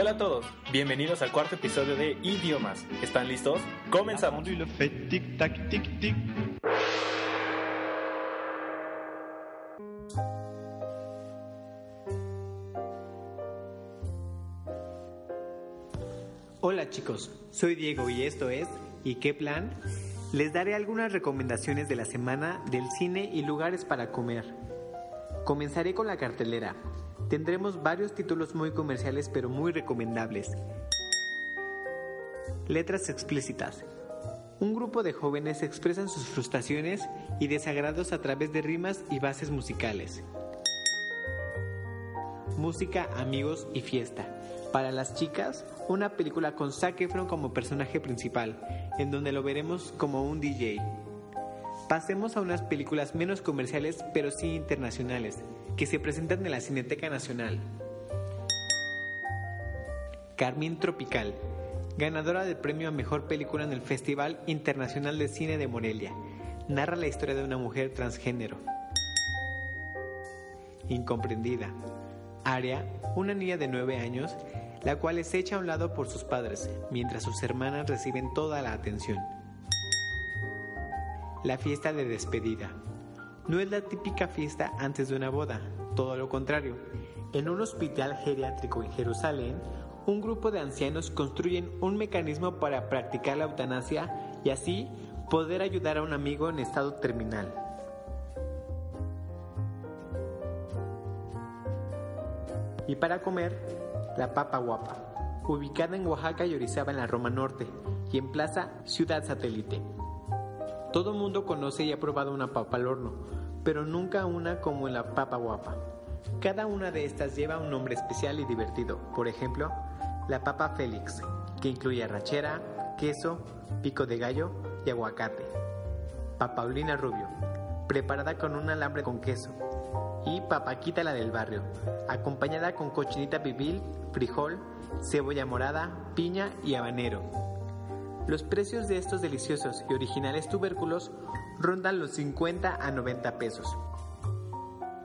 Hola a todos, bienvenidos al cuarto episodio de Idiomas. ¿Están listos? Comenzamos. Hola chicos, soy Diego y esto es ¿Y qué plan? Les daré algunas recomendaciones de la semana del cine y lugares para comer. Comenzaré con la cartelera. Tendremos varios títulos muy comerciales pero muy recomendables. Letras explícitas. Un grupo de jóvenes expresan sus frustraciones y desagrados a través de rimas y bases musicales. Música, amigos y fiesta. Para las chicas, una película con Zac Efron como personaje principal, en donde lo veremos como un DJ. Pasemos a unas películas menos comerciales pero sí internacionales, que se presentan en la Cineteca Nacional. Carmín Tropical, ganadora del premio a Mejor Película en el Festival Internacional de Cine de Morelia, narra la historia de una mujer transgénero. Incomprendida. Aria, una niña de 9 años, la cual es hecha a un lado por sus padres, mientras sus hermanas reciben toda la atención. La fiesta de despedida. No es la típica fiesta antes de una boda, todo lo contrario. En un hospital geriátrico en Jerusalén, un grupo de ancianos construyen un mecanismo para practicar la eutanasia y así poder ayudar a un amigo en estado terminal. Y para comer, la papa guapa, ubicada en Oaxaca y Orizaba en la Roma Norte y en Plaza Ciudad Satélite. Todo mundo conoce y ha probado una papa al horno, pero nunca una como la papa guapa. Cada una de estas lleva un nombre especial y divertido. Por ejemplo, la papa Félix, que incluye arrachera, queso, pico de gallo y aguacate. Papaulina Rubio, preparada con un alambre con queso. Y papaquita la del barrio, acompañada con cochinita pibil, frijol, cebolla morada, piña y habanero. Los precios de estos deliciosos y originales tubérculos rondan los 50 a 90 pesos.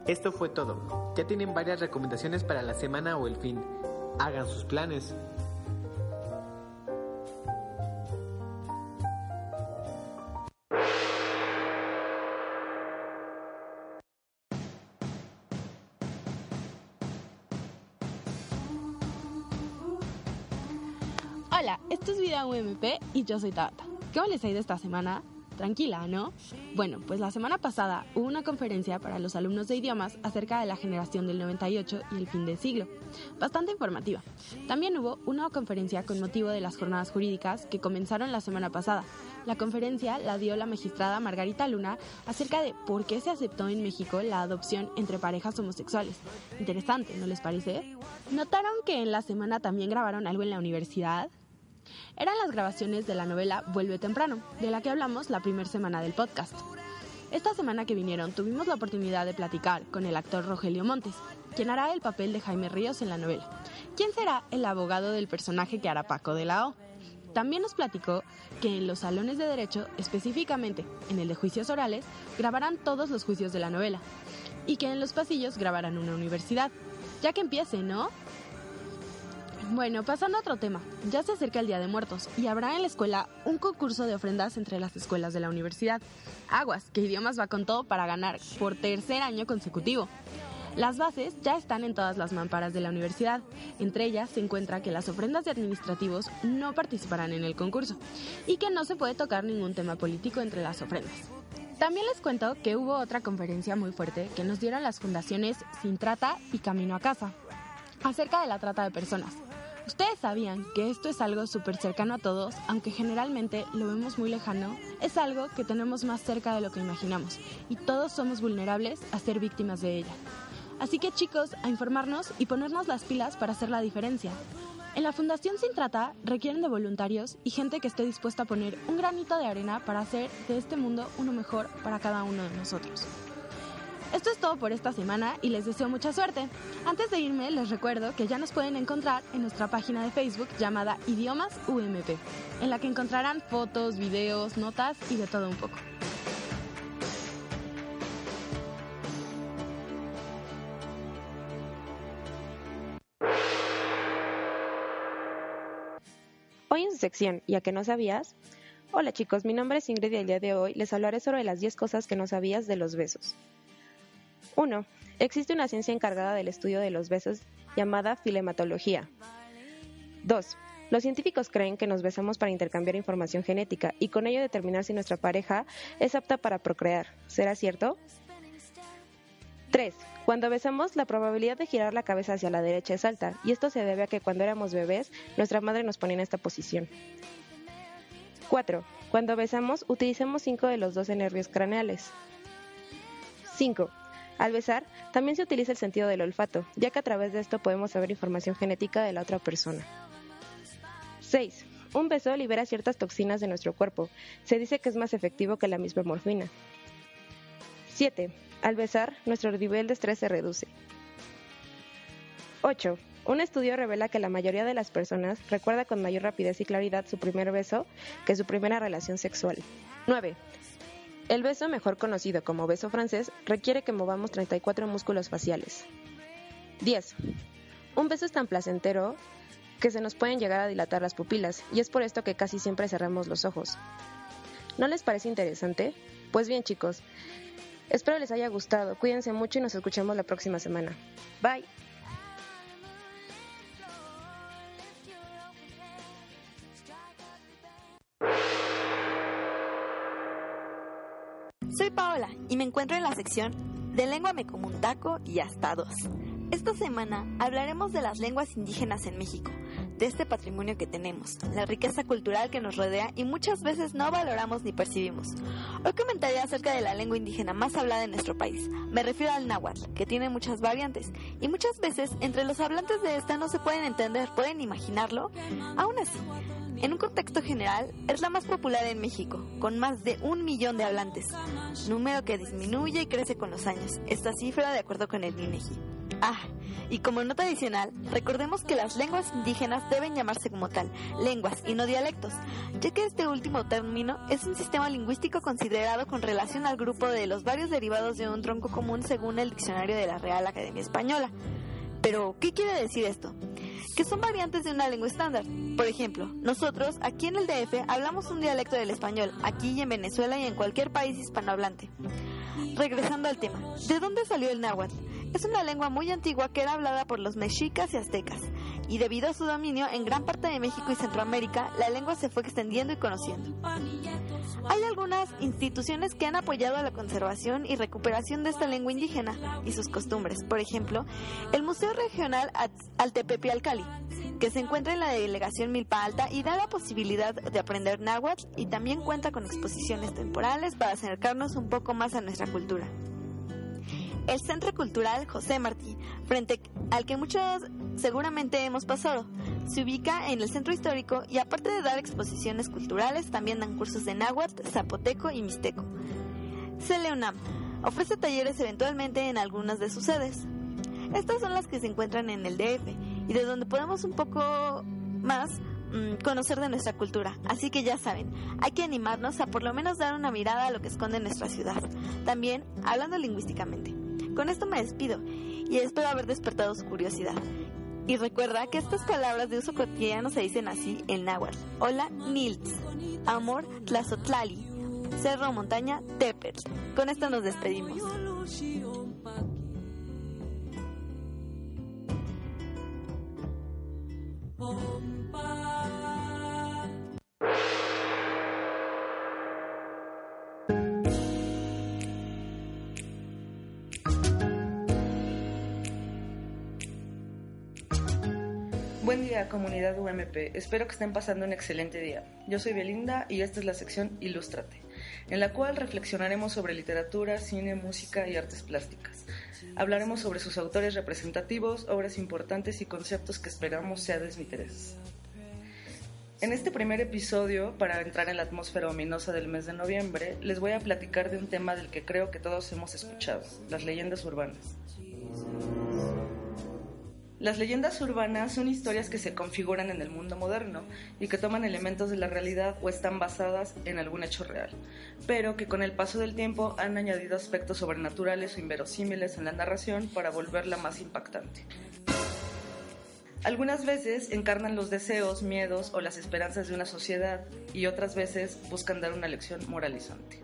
Esto fue todo. Ya tienen varias recomendaciones para la semana o el fin. Hagan sus planes. Hola, esto es Vida UMP y yo soy Tabata. ¿Cómo les ha ido esta semana? Tranquila, ¿no? Bueno, pues la semana pasada hubo una conferencia para los alumnos de idiomas acerca de la generación del 98 y el fin del siglo. Bastante informativa. También hubo una conferencia con motivo de las jornadas jurídicas que comenzaron la semana pasada. La conferencia la dio la magistrada Margarita Luna acerca de por qué se aceptó en México la adopción entre parejas homosexuales. Interesante, ¿no les parece? ¿Notaron que en la semana también grabaron algo en la universidad? Eran las grabaciones de la novela Vuelve temprano, de la que hablamos la primera semana del podcast. Esta semana que vinieron tuvimos la oportunidad de platicar con el actor Rogelio Montes, quien hará el papel de Jaime Ríos en la novela. ¿Quién será el abogado del personaje que hará Paco de la O? También nos platicó que en los salones de derecho, específicamente en el de juicios orales, grabarán todos los juicios de la novela y que en los pasillos grabarán una universidad. Ya que empiece, ¿no? Bueno, pasando a otro tema, ya se acerca el Día de Muertos y habrá en la escuela un concurso de ofrendas entre las escuelas de la universidad. Aguas, que idiomas va con todo para ganar por tercer año consecutivo. Las bases ya están en todas las mamparas de la universidad. Entre ellas se encuentra que las ofrendas de administrativos no participarán en el concurso y que no se puede tocar ningún tema político entre las ofrendas. También les cuento que hubo otra conferencia muy fuerte que nos dieron las fundaciones Sin Trata y Camino a Casa acerca de la trata de personas. Ustedes sabían que esto es algo súper cercano a todos, aunque generalmente lo vemos muy lejano, es algo que tenemos más cerca de lo que imaginamos y todos somos vulnerables a ser víctimas de ella. Así que chicos, a informarnos y ponernos las pilas para hacer la diferencia. En la Fundación Sin Trata requieren de voluntarios y gente que esté dispuesta a poner un granito de arena para hacer de este mundo uno mejor para cada uno de nosotros. Esto es todo por esta semana y les deseo mucha suerte. Antes de irme, les recuerdo que ya nos pueden encontrar en nuestra página de Facebook llamada Idiomas UMP, en la que encontrarán fotos, videos, notas y de todo un poco. Hoy en su sección, ¿ya que no sabías? Hola chicos, mi nombre es Ingrid y el día de hoy les hablaré sobre las 10 cosas que no sabías de los besos. 1. Existe una ciencia encargada del estudio de los besos llamada filematología. 2. Los científicos creen que nos besamos para intercambiar información genética y con ello determinar si nuestra pareja es apta para procrear. ¿Será cierto? 3. Cuando besamos, la probabilidad de girar la cabeza hacia la derecha es alta, y esto se debe a que cuando éramos bebés, nuestra madre nos ponía en esta posición. 4. Cuando besamos, utilizamos 5 de los 12 nervios craneales. 5. Al besar, también se utiliza el sentido del olfato, ya que a través de esto podemos saber información genética de la otra persona. 6. Un beso libera ciertas toxinas de nuestro cuerpo. Se dice que es más efectivo que la misma morfina. 7. Al besar, nuestro nivel de estrés se reduce. 8. Un estudio revela que la mayoría de las personas recuerda con mayor rapidez y claridad su primer beso que su primera relación sexual. 9. El beso, mejor conocido como beso francés, requiere que movamos 34 músculos faciales. 10. Un beso es tan placentero que se nos pueden llegar a dilatar las pupilas, y es por esto que casi siempre cerramos los ojos. ¿No les parece interesante? Pues bien chicos, espero les haya gustado, cuídense mucho y nos escuchemos la próxima semana. Bye. Paola y me encuentro en la sección de Lengua me como un taco y hasta dos. Esta semana hablaremos de las lenguas indígenas en México, de este patrimonio que tenemos, la riqueza cultural que nos rodea y muchas veces no valoramos ni percibimos. Hoy comentaré acerca de la lengua indígena más hablada en nuestro país. Me refiero al náhuatl, que tiene muchas variantes y muchas veces entre los hablantes de esta no se pueden entender, pueden imaginarlo. Aún así, en un contexto general, es la más popular en México, con más de un millón de hablantes, número que disminuye y crece con los años. Esta cifra de acuerdo con el INEGI. Ah, y como nota adicional, recordemos que las lenguas indígenas deben llamarse como tal, lenguas y no dialectos, ya que este último término es un sistema lingüístico considerado con relación al grupo de los varios derivados de un tronco común según el diccionario de la Real Academia Española. Pero, ¿qué quiere decir esto? Que son variantes de una lengua estándar. Por ejemplo, nosotros aquí en el DF hablamos un dialecto del español, aquí y en Venezuela y en cualquier país hispanohablante. Regresando al tema, ¿de dónde salió el náhuatl? Es una lengua muy antigua que era hablada por los mexicas y aztecas, y debido a su dominio en gran parte de México y Centroamérica, la lengua se fue extendiendo y conociendo. Hay algunas instituciones que han apoyado la conservación y recuperación de esta lengua indígena y sus costumbres. Por ejemplo, el Museo Regional Altepepi Alcali, que se encuentra en la delegación Milpa Alta y da la posibilidad de aprender náhuatl y también cuenta con exposiciones temporales para acercarnos un poco más a nuestra cultura. El Centro Cultural José Martí, frente al que muchos seguramente hemos pasado, se ubica en el centro histórico y aparte de dar exposiciones culturales, también dan cursos de náhuatl, zapoteco y mixteco. CELEUNAM ofrece talleres eventualmente en algunas de sus sedes. Estas son las que se encuentran en el DF y de donde podemos un poco más mm, conocer de nuestra cultura. Así que ya saben, hay que animarnos a por lo menos dar una mirada a lo que esconde nuestra ciudad. También hablando lingüísticamente. Con esto me despido y espero haber despertado su curiosidad. Y recuerda que estas palabras de uso cotidiano se dicen así en náhuatl. Hola, Nilts. Amor, Tlazotlali. Cerro, montaña, Tepetl. Con esto nos despedimos. Día, comunidad UMP. Espero que estén pasando un excelente día. Yo soy Belinda y esta es la sección Ilústrate, en la cual reflexionaremos sobre literatura, cine, música y artes plásticas. Hablaremos sobre sus autores representativos, obras importantes y conceptos que esperamos sea de su interés. En este primer episodio, para entrar en la atmósfera ominosa del mes de noviembre, les voy a platicar de un tema del que creo que todos hemos escuchado, las leyendas urbanas. Las leyendas urbanas son historias que se configuran en el mundo moderno y que toman elementos de la realidad o están basadas en algún hecho real, pero que con el paso del tiempo han añadido aspectos sobrenaturales o inverosímiles en la narración para volverla más impactante. Algunas veces encarnan los deseos, miedos o las esperanzas de una sociedad y otras veces buscan dar una lección moralizante.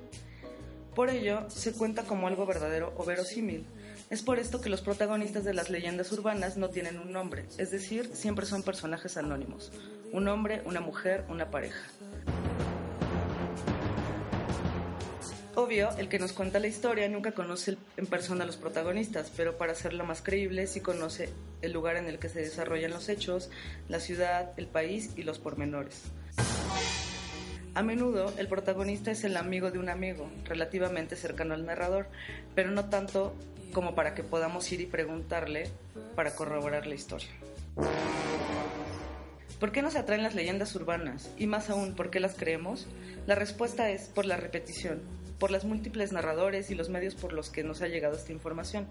Por ello, se cuenta como algo verdadero o verosímil, es por esto que los protagonistas de las leyendas urbanas no tienen un nombre, es decir, siempre son personajes anónimos, un hombre, una mujer, una pareja. Obvio, el que nos cuenta la historia nunca conoce en persona a los protagonistas, pero para hacerlo más creíble sí conoce el lugar en el que se desarrollan los hechos, la ciudad, el país y los pormenores. A menudo el protagonista es el amigo de un amigo, relativamente cercano al narrador, pero no tanto como para que podamos ir y preguntarle para corroborar la historia. ¿Por qué nos atraen las leyendas urbanas? Y más aún, ¿por qué las creemos? La respuesta es por la repetición, por las múltiples narradores y los medios por los que nos ha llegado esta información,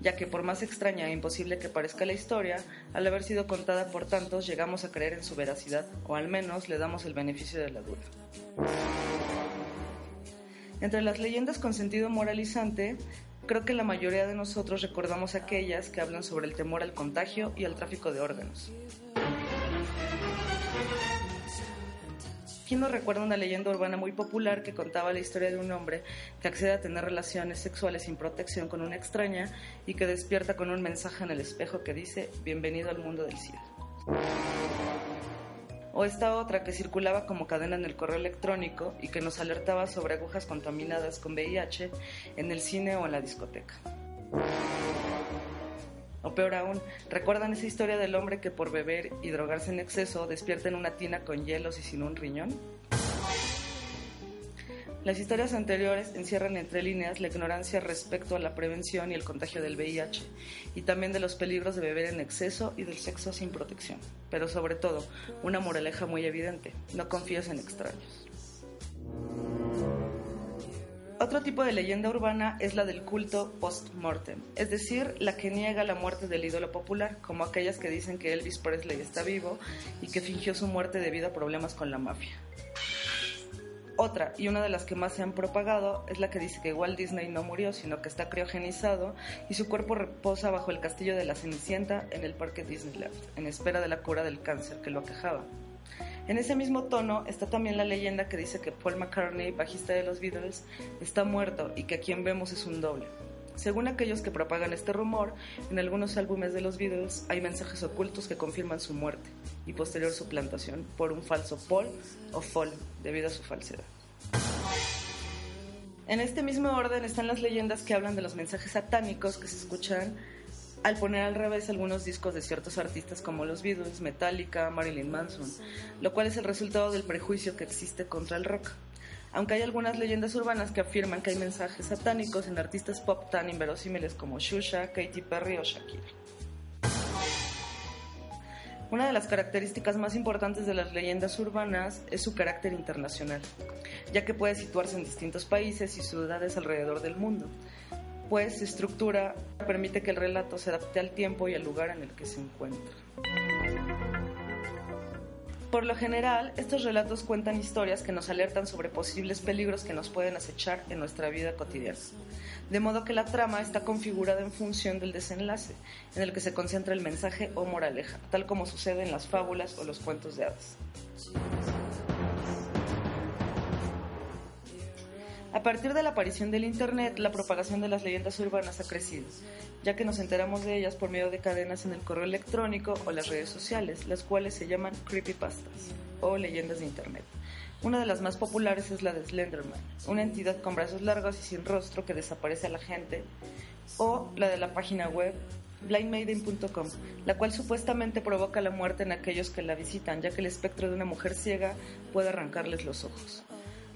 ya que por más extraña e imposible que parezca la historia, al haber sido contada por tantos llegamos a creer en su veracidad, o al menos le damos el beneficio de la duda. Entre las leyendas con sentido moralizante Creo que la mayoría de nosotros recordamos aquellas que hablan sobre el temor al contagio y al tráfico de órganos. ¿Quién no recuerda una leyenda urbana muy popular que contaba la historia de un hombre que accede a tener relaciones sexuales sin protección con una extraña y que despierta con un mensaje en el espejo que dice, bienvenido al mundo del cielo? O esta otra que circulaba como cadena en el correo electrónico y que nos alertaba sobre agujas contaminadas con VIH en el cine o en la discoteca. O peor aún, ¿recuerdan esa historia del hombre que por beber y drogarse en exceso despierta en una tina con hielos y sin un riñón? Las historias anteriores encierran entre líneas la ignorancia respecto a la prevención y el contagio del VIH, y también de los peligros de beber en exceso y del sexo sin protección. Pero sobre todo, una moraleja muy evidente, no confíes en extraños. Otro tipo de leyenda urbana es la del culto post-mortem, es decir, la que niega la muerte del ídolo popular, como aquellas que dicen que Elvis Presley está vivo y que fingió su muerte debido a problemas con la mafia. Otra, y una de las que más se han propagado, es la que dice que Walt Disney no murió, sino que está criogenizado y su cuerpo reposa bajo el castillo de la Cenicienta en el parque Disneyland, en espera de la cura del cáncer que lo aquejaba. En ese mismo tono está también la leyenda que dice que Paul McCartney, bajista de los Beatles, está muerto y que a quien vemos es un doble. Según aquellos que propagan este rumor, en algunos álbumes de los Beatles hay mensajes ocultos que confirman su muerte y posterior suplantación por un falso Paul o Fall debido a su falsedad. En este mismo orden están las leyendas que hablan de los mensajes satánicos que se escuchan al poner al revés algunos discos de ciertos artistas como los Beatles, Metallica, Marilyn Manson, lo cual es el resultado del prejuicio que existe contra el rock aunque hay algunas leyendas urbanas que afirman que hay mensajes satánicos en artistas pop tan inverosímiles como Shusha, Katy Perry o Shakira. Una de las características más importantes de las leyendas urbanas es su carácter internacional, ya que puede situarse en distintos países y ciudades alrededor del mundo, pues su estructura permite que el relato se adapte al tiempo y al lugar en el que se encuentra. Por lo general, estos relatos cuentan historias que nos alertan sobre posibles peligros que nos pueden acechar en nuestra vida cotidiana. De modo que la trama está configurada en función del desenlace, en el que se concentra el mensaje o moraleja, tal como sucede en las fábulas o los cuentos de hadas. A partir de la aparición del Internet, la propagación de las leyendas urbanas ha crecido, ya que nos enteramos de ellas por medio de cadenas en el correo electrónico o las redes sociales, las cuales se llaman creepypastas o leyendas de Internet. Una de las más populares es la de Slenderman, una entidad con brazos largos y sin rostro que desaparece a la gente, o la de la página web blindmaiden.com, la cual supuestamente provoca la muerte en aquellos que la visitan, ya que el espectro de una mujer ciega puede arrancarles los ojos.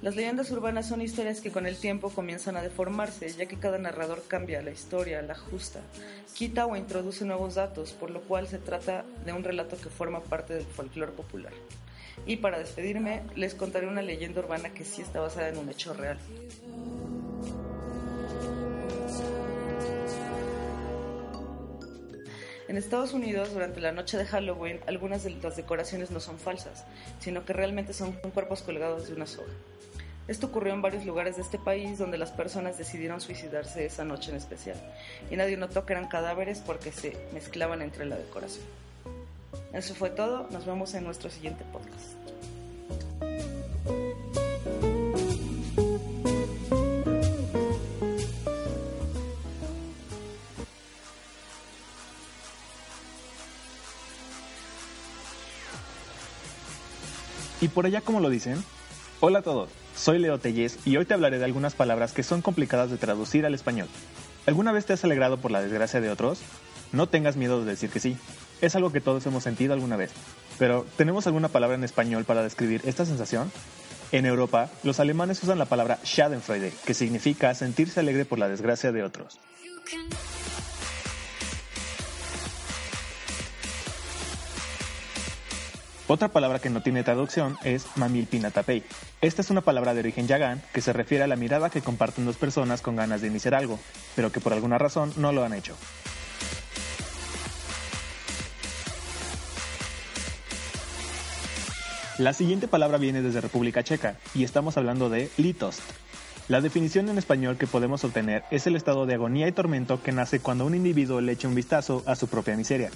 Las leyendas urbanas son historias que con el tiempo comienzan a deformarse, ya que cada narrador cambia la historia, la ajusta, quita o introduce nuevos datos, por lo cual se trata de un relato que forma parte del folclore popular. Y para despedirme, les contaré una leyenda urbana que sí está basada en un hecho real. En Estados Unidos, durante la noche de Halloween, algunas de las decoraciones no son falsas, sino que realmente son cuerpos colgados de una soga. Esto ocurrió en varios lugares de este país donde las personas decidieron suicidarse esa noche en especial, y nadie notó que eran cadáveres porque se mezclaban entre la decoración. Eso fue todo, nos vemos en nuestro siguiente podcast. Por allá cómo lo dicen? Hola a todos, soy Leo Telles y hoy te hablaré de algunas palabras que son complicadas de traducir al español. ¿Alguna vez te has alegrado por la desgracia de otros? No tengas miedo de decir que sí. Es algo que todos hemos sentido alguna vez. Pero, ¿tenemos alguna palabra en español para describir esta sensación? En Europa, los alemanes usan la palabra Schadenfreude, que significa sentirse alegre por la desgracia de otros. Otra palabra que no tiene traducción es mamilpinatapei. Esta es una palabra de origen yagán que se refiere a la mirada que comparten dos personas con ganas de iniciar algo, pero que por alguna razón no lo han hecho. La siguiente palabra viene desde República Checa y estamos hablando de litost. La definición en español que podemos obtener es el estado de agonía y tormento que nace cuando un individuo le echa un vistazo a su propia miseria.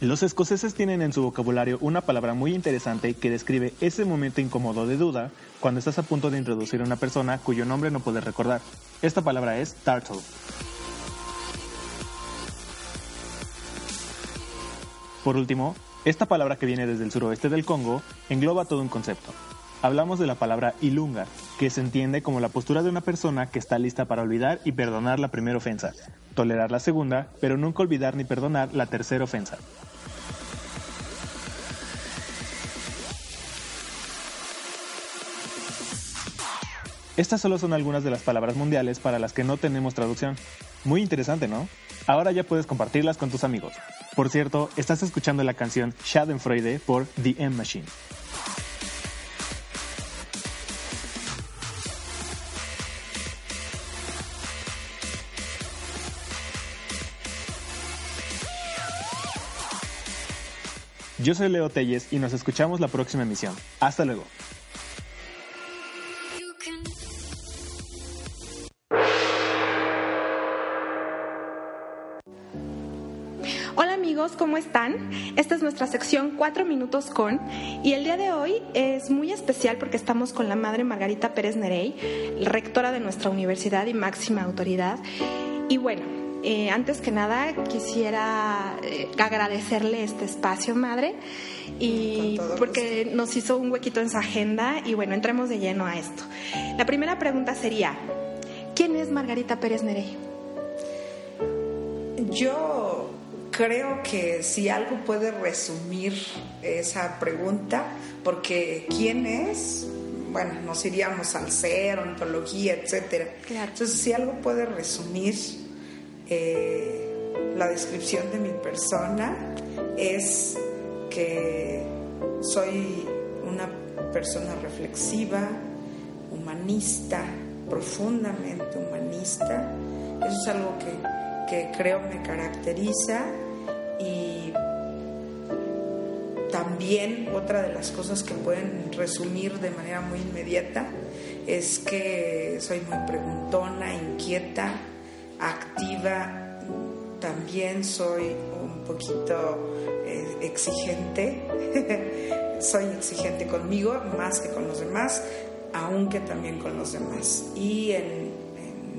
Los escoceses tienen en su vocabulario una palabra muy interesante que describe ese momento incómodo de duda cuando estás a punto de introducir a una persona cuyo nombre no puedes recordar. Esta palabra es turtle. Por último, esta palabra que viene desde el suroeste del Congo engloba todo un concepto. Hablamos de la palabra ilunga, que se entiende como la postura de una persona que está lista para olvidar y perdonar la primera ofensa, tolerar la segunda, pero nunca olvidar ni perdonar la tercera ofensa. Estas solo son algunas de las palabras mundiales para las que no tenemos traducción. Muy interesante, ¿no? Ahora ya puedes compartirlas con tus amigos. Por cierto, estás escuchando la canción Schadenfreude por The M Machine. Yo soy Leo Telles y nos escuchamos la próxima emisión. Hasta luego. Están? Esta es nuestra sección 4 minutos con y el día de hoy es muy especial porque estamos con la madre Margarita Pérez Nerey, rectora de nuestra universidad y máxima autoridad. Y bueno, eh, antes que nada quisiera eh, agradecerle este espacio, madre, y porque nos hizo un huequito en su agenda y bueno, entremos de lleno a esto. La primera pregunta sería, ¿quién es Margarita Pérez Nerey? Yo creo que si algo puede resumir esa pregunta, porque ¿quién es? Bueno, nos iríamos al ser, ontología, etcétera. Entonces, si algo puede resumir eh, la descripción de mi persona, es que soy una persona reflexiva, humanista, profundamente humanista. Eso es algo que que creo me caracteriza también otra de las cosas que pueden resumir de manera muy inmediata es que soy muy preguntona, inquieta, activa, también soy un poquito eh, exigente, soy exigente conmigo más que con los demás, aunque también con los demás. Y en,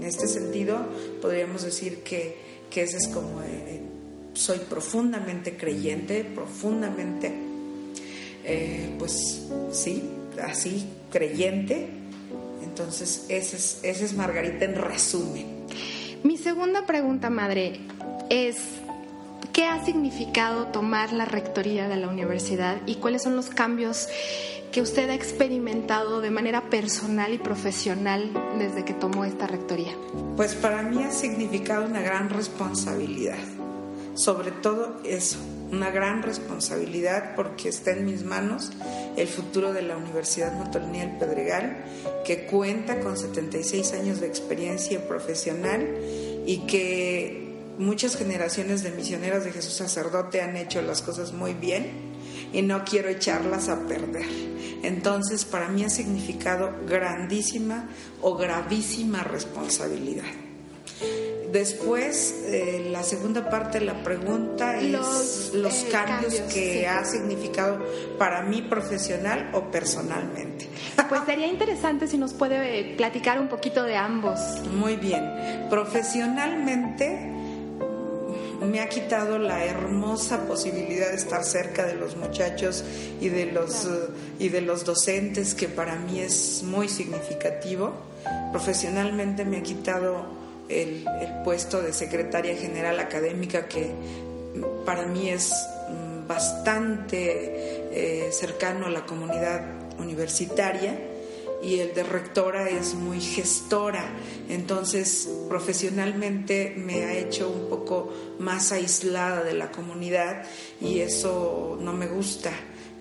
este sentido, podríamos decir que, que es como, eh, soy profundamente creyente, profundamente, eh, pues sí, así, creyente. Entonces, ese es, ese es Margarita en resumen. Mi segunda pregunta, madre, es ¿qué ha significado tomar la rectoría de la universidad y cuáles son los cambios que usted ha experimentado de manera personal y profesional desde que tomó esta rectoría? Pues para mí ha significado una gran responsabilidad, sobre todo eso, una gran responsabilidad porque está en mis manos el futuro de la Universidad Motolinía del Pedregal, que cuenta con 76 años de experiencia profesional y que muchas generaciones de misioneras de Jesús sacerdote han hecho las cosas muy bien y no quiero echarlas a perder. Entonces, para mí ha significado grandísima o gravísima responsabilidad. Después, eh, la segunda parte de la pregunta es los, eh, cambios, cambios, que sí. ha significado para mí profesional o personalmente. Pues sería interesante si nos puede eh, platicar un poquito de ambos. Muy bien. Profesionalmente me ha quitado la hermosa posibilidad de estar cerca de los muchachos y de los, y de los docentes, que para mí es muy significativo. Profesionalmente me ha quitado el, puesto de secretaria general académica, que para mí es mm, bastante eh, cercano a la comunidad universitaria y el de rectora es muy gestora, entonces profesionalmente me ha hecho un poco más aislada de la comunidad y eso no me gusta,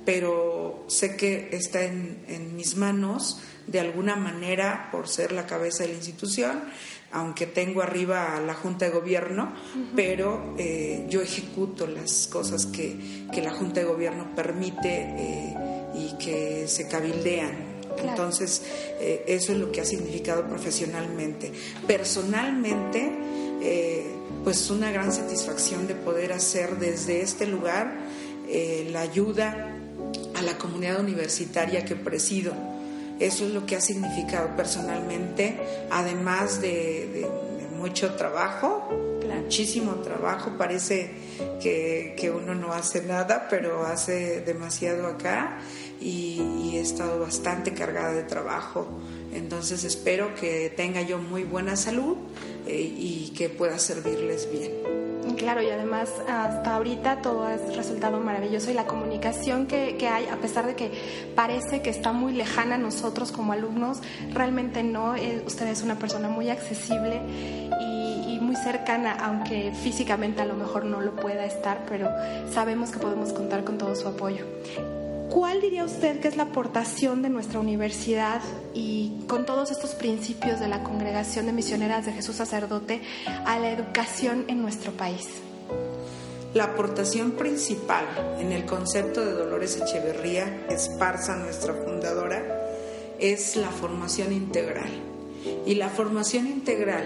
pero sé que está en, en mis manos de alguna manera por ser la cabeza de la institución, aunque tengo arriba a la Junta de Gobierno, pero eh, yo ejecuto las cosas que, que la Junta de Gobierno permite eh, y que se cabildean. Claro. Entonces, eh, eso es lo que ha significado profesionalmente. Personalmente, pues una gran satisfacción de poder hacer desde este lugar la ayuda a la comunidad universitaria que presido. Eso es lo que ha significado personalmente, además de, de- de mucho trabajo, muchísimo trabajo. Parece que, que uno no hace nada, pero hace demasiado acá y, y he estado bastante cargada de trabajo. Entonces espero que tenga yo muy buena salud eh, y que pueda servirles bien. Claro, y además hasta ahorita todo ha resultado maravilloso y la comunicación que, que hay, a pesar de que parece que está muy lejana a nosotros como alumnos, realmente no. Eh, usted es una persona muy accesible y, y muy cercana, aunque físicamente a lo mejor no lo pueda estar, pero sabemos que podemos contar con todo su apoyo. ¿Cuál diría usted que es la aportación de nuestra universidad y con todos estos principios de la Congregación de Misioneras de Jesús Sacerdote a la educación en nuestro país? La aportación principal en el concepto de Dolores Echeverría, Esparza, nuestra fundadora, es la formación integral. Y la formación integral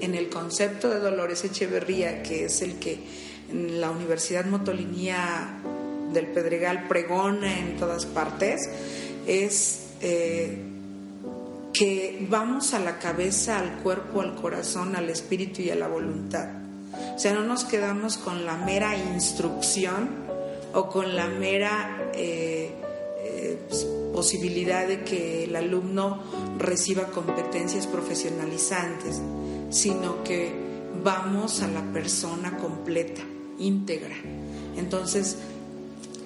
en el concepto de Dolores Echeverría, que es el que la Universidad Motolinía del Pedregal pregona en todas partes, es eh, que vamos a la cabeza, al cuerpo, al corazón, al espíritu y a la voluntad. O sea, no nos quedamos con la mera instrucción o con la mera eh, eh, posibilidad de que el alumno reciba competencias profesionalizantes, sino que vamos a la persona completa, íntegra. Entonces,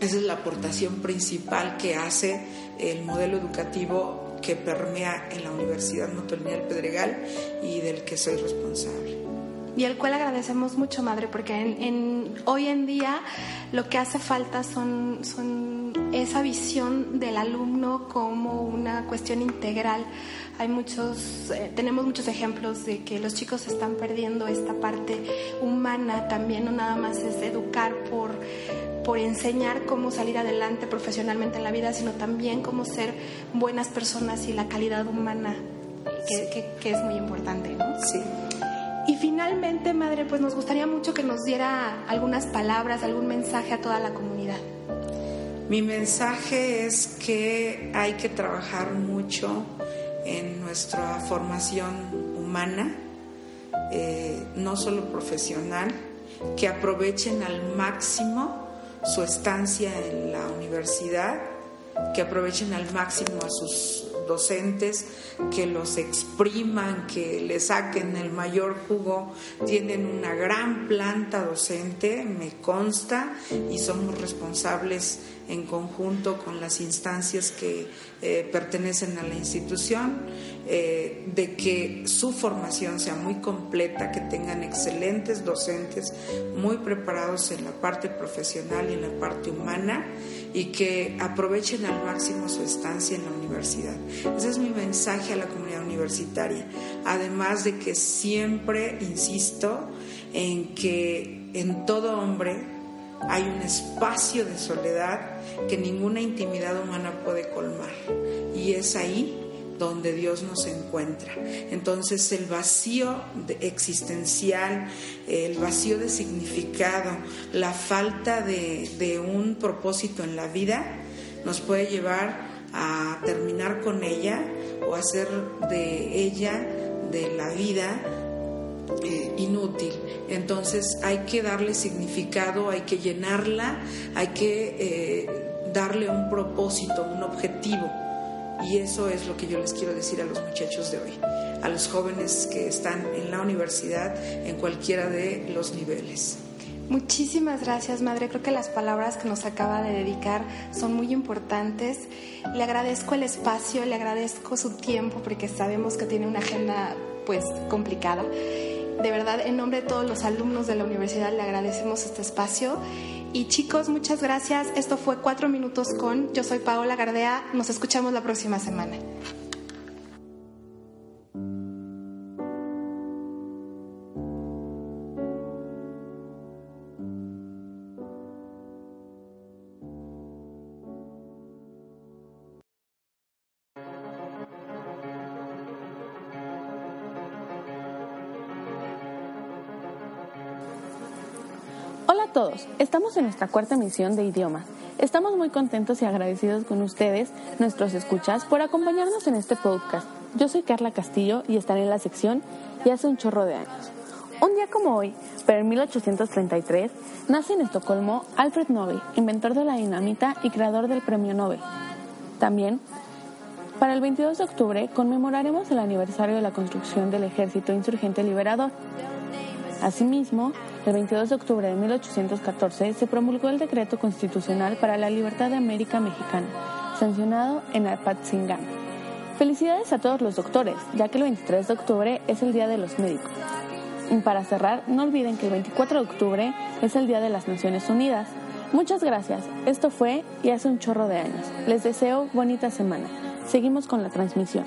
esa es la aportación principal que hace el modelo educativo que permea en la Universidad Motolinía del Pedregal y del que soy responsable. y el cual agradecemos mucho, madre, porque hoy en día lo que hace falta son, son esa visión del alumno como una cuestión integral. Hay muchos, eh, tenemos muchos ejemplos de que los chicos están perdiendo esta parte humana también, no nada más es educar por por enseñar cómo salir adelante profesionalmente en la vida, sino también cómo ser buenas personas y la calidad humana, que, que- que es muy importante, ¿no? Sí. Y finalmente, madre, pues nos gustaría mucho que nos diera algunas palabras, algún mensaje a toda la comunidad. Mi mensaje es que hay que trabajar mucho en nuestra formación humana, eh, no solo profesional, que aprovechen al máximo su estancia en la universidad, que aprovechen al máximo a sus docentes que los expriman, que le saquen el mayor jugo. Tienen una gran planta docente, me consta, y somos responsables en conjunto con las instancias que eh, pertenecen a la institución, eh, de que su formación sea muy completa, que tengan excelentes docentes muy preparados en la parte profesional y en la parte humana y que aprovechen al máximo su estancia en la universidad. Ese es mi mensaje a la comunidad universitaria. Además de que siempre insisto en que en todo hombre hay un espacio de soledad que ninguna intimidad humana puede colmar. Y es ahí donde Dios nos encuentra. Entonces el vacío existencial, el vacío de significado, la falta de, un propósito en la vida nos puede llevar a terminar con ella o hacer de ella, de la vida, inútil. Entonces hay que darle significado, hay que llenarla, hay que eh, darle un propósito, un objetivo. Y eso es lo que yo les quiero decir a los muchachos de hoy, a los jóvenes que están en la universidad en cualquiera de los niveles. Muchísimas gracias, madre. Creo que las palabras que nos acaba de dedicar son muy importantes. Le agradezco el espacio, le agradezco su tiempo porque sabemos que tiene una agenda pues complicada de verdad, en nombre de todos los alumnos de la universidad, le agradecemos este espacio. Y chicos, muchas gracias. Esto fue Cuatro Minutos con. Yo soy Paola Gardea. Nos escuchamos la próxima semana. Todos, estamos en nuestra cuarta emisión de Idioma. Estamos muy contentos y agradecidos con ustedes, nuestros escuchas, por acompañarnos en este podcast. Yo soy Carla Castillo y estaré en la sección Y hace un chorro de años. Un día como hoy, pero en 1833, nace en Estocolmo Alfred Nobel, inventor de la dinamita y creador del premio Nobel. También, para el 22 de octubre, conmemoraremos el aniversario de la construcción del Ejército Insurgente Liberador. Asimismo, el 22 de octubre de 1814 se promulgó el Decreto Constitucional para la Libertad de América Mexicana, sancionado en Apatzingán. Felicidades a todos los doctores, ya que el 23 de octubre es el Día de los Médicos. Y para cerrar, no olviden que el 24 de octubre es el Día de las Naciones Unidas. Muchas gracias. Esto fue y hace un chorro de años. Les deseo bonita semana. Seguimos con la transmisión.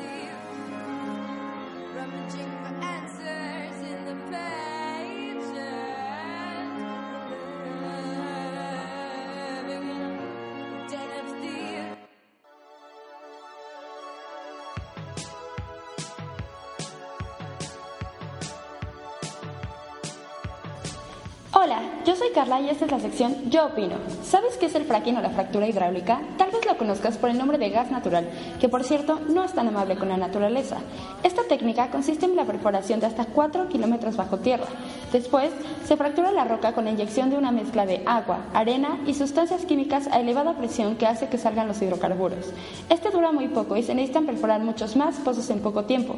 La sección Yo opino. ¿Sabes qué es el fracking o la fractura hidráulica? Tal vez lo conozcas por el nombre de gas natural, que por cierto no es tan amable con la naturaleza. Esta técnica consiste en la perforación de hasta 4 kilómetros bajo tierra. Después, se fractura la roca con la inyección de una mezcla de agua, arena y sustancias químicas a elevada presión que hace que salgan los hidrocarburos. Este dura muy poco y se necesitan perforar muchos más pozos en poco tiempo.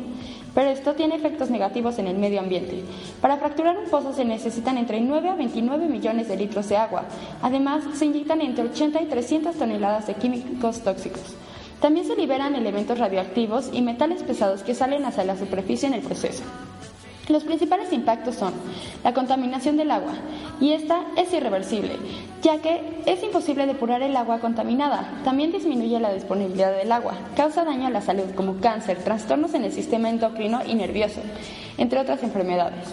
Pero esto tiene efectos negativos en el medio ambiente. Para fracturar un pozo se necesitan entre 9 a 29 millones de litros de agua. Además, se inyectan entre 80 y 300 toneladas de químicos tóxicos. También se liberan elementos radioactivos y metales pesados que salen hacia la superficie en el proceso. Los principales impactos son la contaminación del agua, y esta es irreversible, ya que es imposible depurar el agua contaminada. También disminuye la disponibilidad del agua, causa daño a la salud como cáncer, trastornos en el sistema endocrino y nervioso, entre otras enfermedades.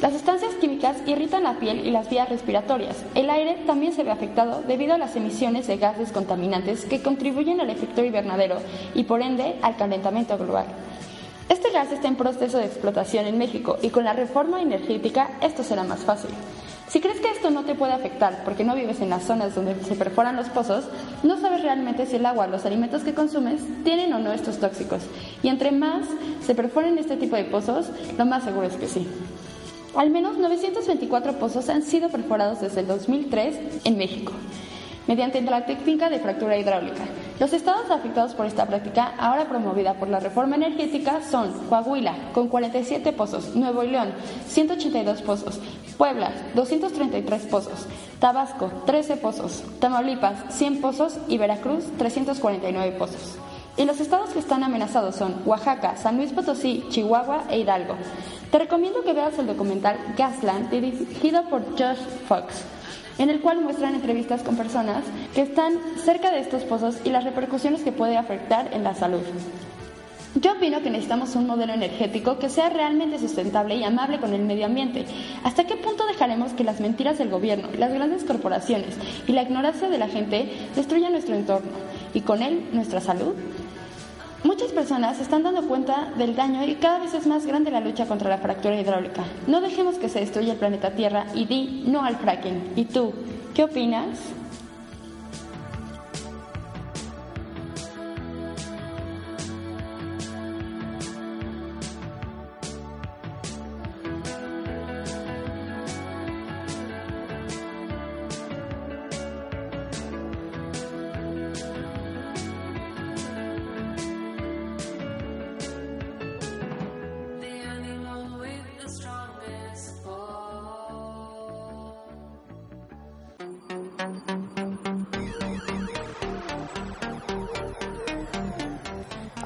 Las sustancias químicas irritan la piel y las vías respiratorias. El aire también se ve afectado debido a las emisiones de gases contaminantes que contribuyen al efecto invernadero y por ende al calentamiento global. Este gas está en proceso de explotación en México y con la reforma energética esto será más fácil. Si crees que esto no te puede afectar porque no vives en las zonas donde se perforan los pozos, no sabes realmente si el agua o los alimentos que consumes tienen o no estos tóxicos. Y entre más se perforen este tipo de pozos, lo más seguro es que sí. Al menos 924 pozos han sido perforados desde el 2003 en México. Mediante la técnica de fractura hidráulica. Los estados afectados por esta práctica, ahora promovida por la reforma energética, son Coahuila, con 47 pozos, Nuevo León, 182 pozos, Puebla, 233 pozos, Tabasco, 13 pozos, Tamaulipas, 100 pozos y Veracruz, 349 pozos. Y los estados que están amenazados son Oaxaca, San Luis Potosí, Chihuahua e Hidalgo. Te recomiendo que veas el documental Gasland, dirigido por Josh Fox, en el cual muestran entrevistas con personas que están cerca de estos pozos y las repercusiones que puede afectar en la salud. Yo opino que necesitamos un modelo energético que sea realmente sustentable y amable con el medio ambiente. ¿Hasta qué punto dejaremos que las mentiras del gobierno, las grandes corporaciones y la ignorancia de la gente destruyan nuestro entorno y con él nuestra salud? Muchas personas están dando cuenta del daño y cada vez es más grande la lucha contra la fractura hidráulica. No dejemos que se destruya el planeta Tierra y di no al fracking. ¿Y tú, qué opinas?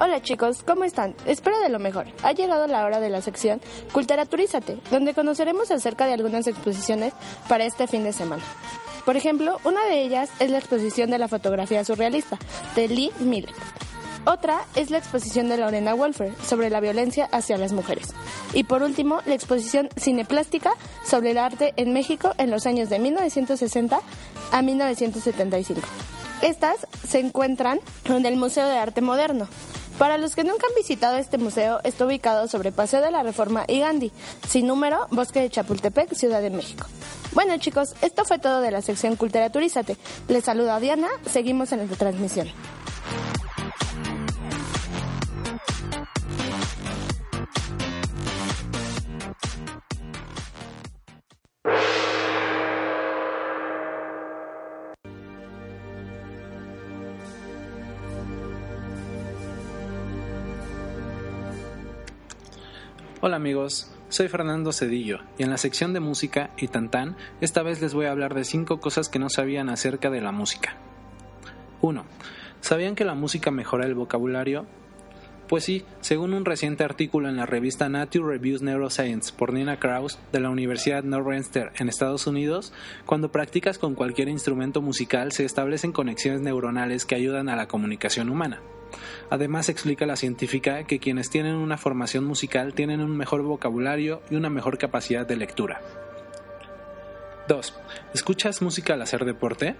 Hola chicos, ¿cómo están? Espero de lo mejor. Ha llegado la hora de la sección Culturaturízate, donde conoceremos acerca de algunas exposiciones para este fin de semana. Por ejemplo, una de ellas es la exposición de la fotografía surrealista de Lee Miller. Otra es la exposición de Lorena Wolfer sobre la violencia hacia las mujeres. Y por último, la exposición cineplástica sobre el arte en México en los años de 1960 a 1975. Estas se encuentran en el Museo de Arte Moderno. Para los que nunca han visitado este museo, está ubicado sobre Paseo de la Reforma y Gandhi, sin número, Bosque de Chapultepec, Ciudad de México. Bueno chicos, esto fue todo de la sección Culturaturízate. Les saluda Diana, seguimos en la transmisión. Hola amigos, soy Fernando Cedillo y en la sección de música y tantán esta vez les voy a hablar de 5 cosas que no sabían acerca de la música. 1. ¿Sabían que la música mejora el vocabulario? Pues sí, según un reciente artículo en la revista Nature Reviews Neuroscience por Nina Kraus de la Universidad Northwestern en Estados Unidos, cuando practicas con cualquier instrumento musical se establecen conexiones neuronales que ayudan a la comunicación humana. Además explica la científica que quienes tienen una formación musical tienen un mejor vocabulario y una mejor capacidad de lectura. 2. ¿Escuchas música al hacer deporte?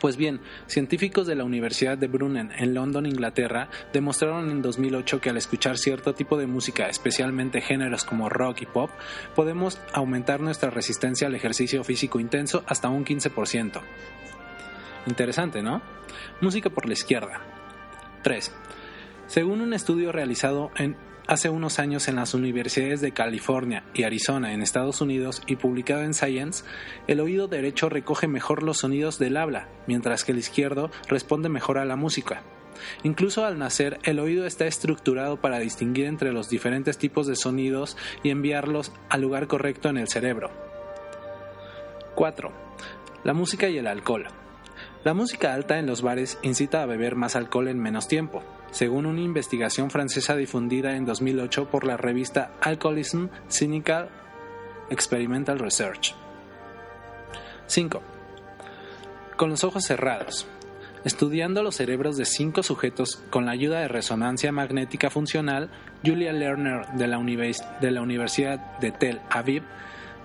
Pues bien, científicos de la Universidad de Brunnen en London, Inglaterra, demostraron en 2008 que al escuchar cierto tipo de música, especialmente géneros como rock y pop, podemos aumentar nuestra resistencia al ejercicio físico intenso hasta un 15%. Interesante, ¿no? Música por la izquierda. 3. Según un estudio realizado en hace unos años en las universidades de California y Arizona en Estados Unidos y publicado en Science, el oído derecho recoge mejor los sonidos del habla, mientras que el izquierdo responde mejor a la música. Incluso al nacer, el oído está estructurado para distinguir entre los diferentes tipos de sonidos y enviarlos al lugar correcto en el cerebro. 4. La música y el alcohol. La música alta en los bares incita a beber más alcohol en menos tiempo, según una investigación francesa difundida en 2008 por la revista Alcoholism Cynical Experimental Research. 5. Con los ojos cerrados. Estudiando los cerebros de cinco sujetos con la ayuda de resonancia magnética funcional, Julia Lerner de la, de la Universidad de Tel Aviv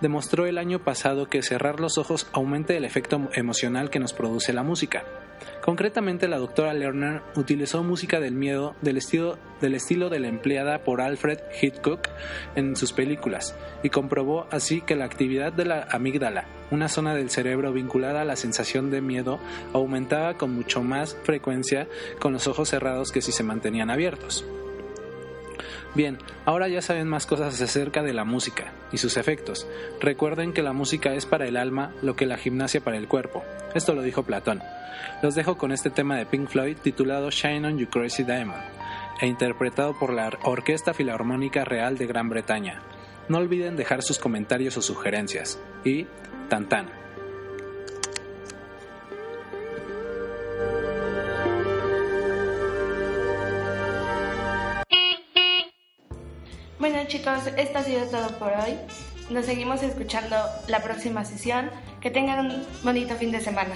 demostró el año pasado que cerrar los ojos aumenta el efecto emocional que nos produce la música. Concretamente, la doctora Lerner utilizó música del miedo del estilo, del estilo de la empleada por Alfred Hitchcock en sus películas y comprobó así que la actividad de la amígdala, una zona del cerebro vinculada a la sensación de miedo, aumentaba con mucho más frecuencia con los ojos cerrados que si se mantenían abiertos. Bien, ahora ya saben más cosas acerca de la música y sus efectos. Recuerden que la música es para el alma lo que la gimnasia para el cuerpo. Esto lo dijo Platón. Los dejo con este tema de Pink Floyd titulado Shine on You Crazy Diamond e interpretado por la Orquesta Filarmónica Real de Gran Bretaña. No olviden dejar sus comentarios o sugerencias. Y tan tan. Bueno chicos, esto ha sido todo por hoy. Nos seguimos escuchando la próxima sesión. Que tengan un bonito fin de semana.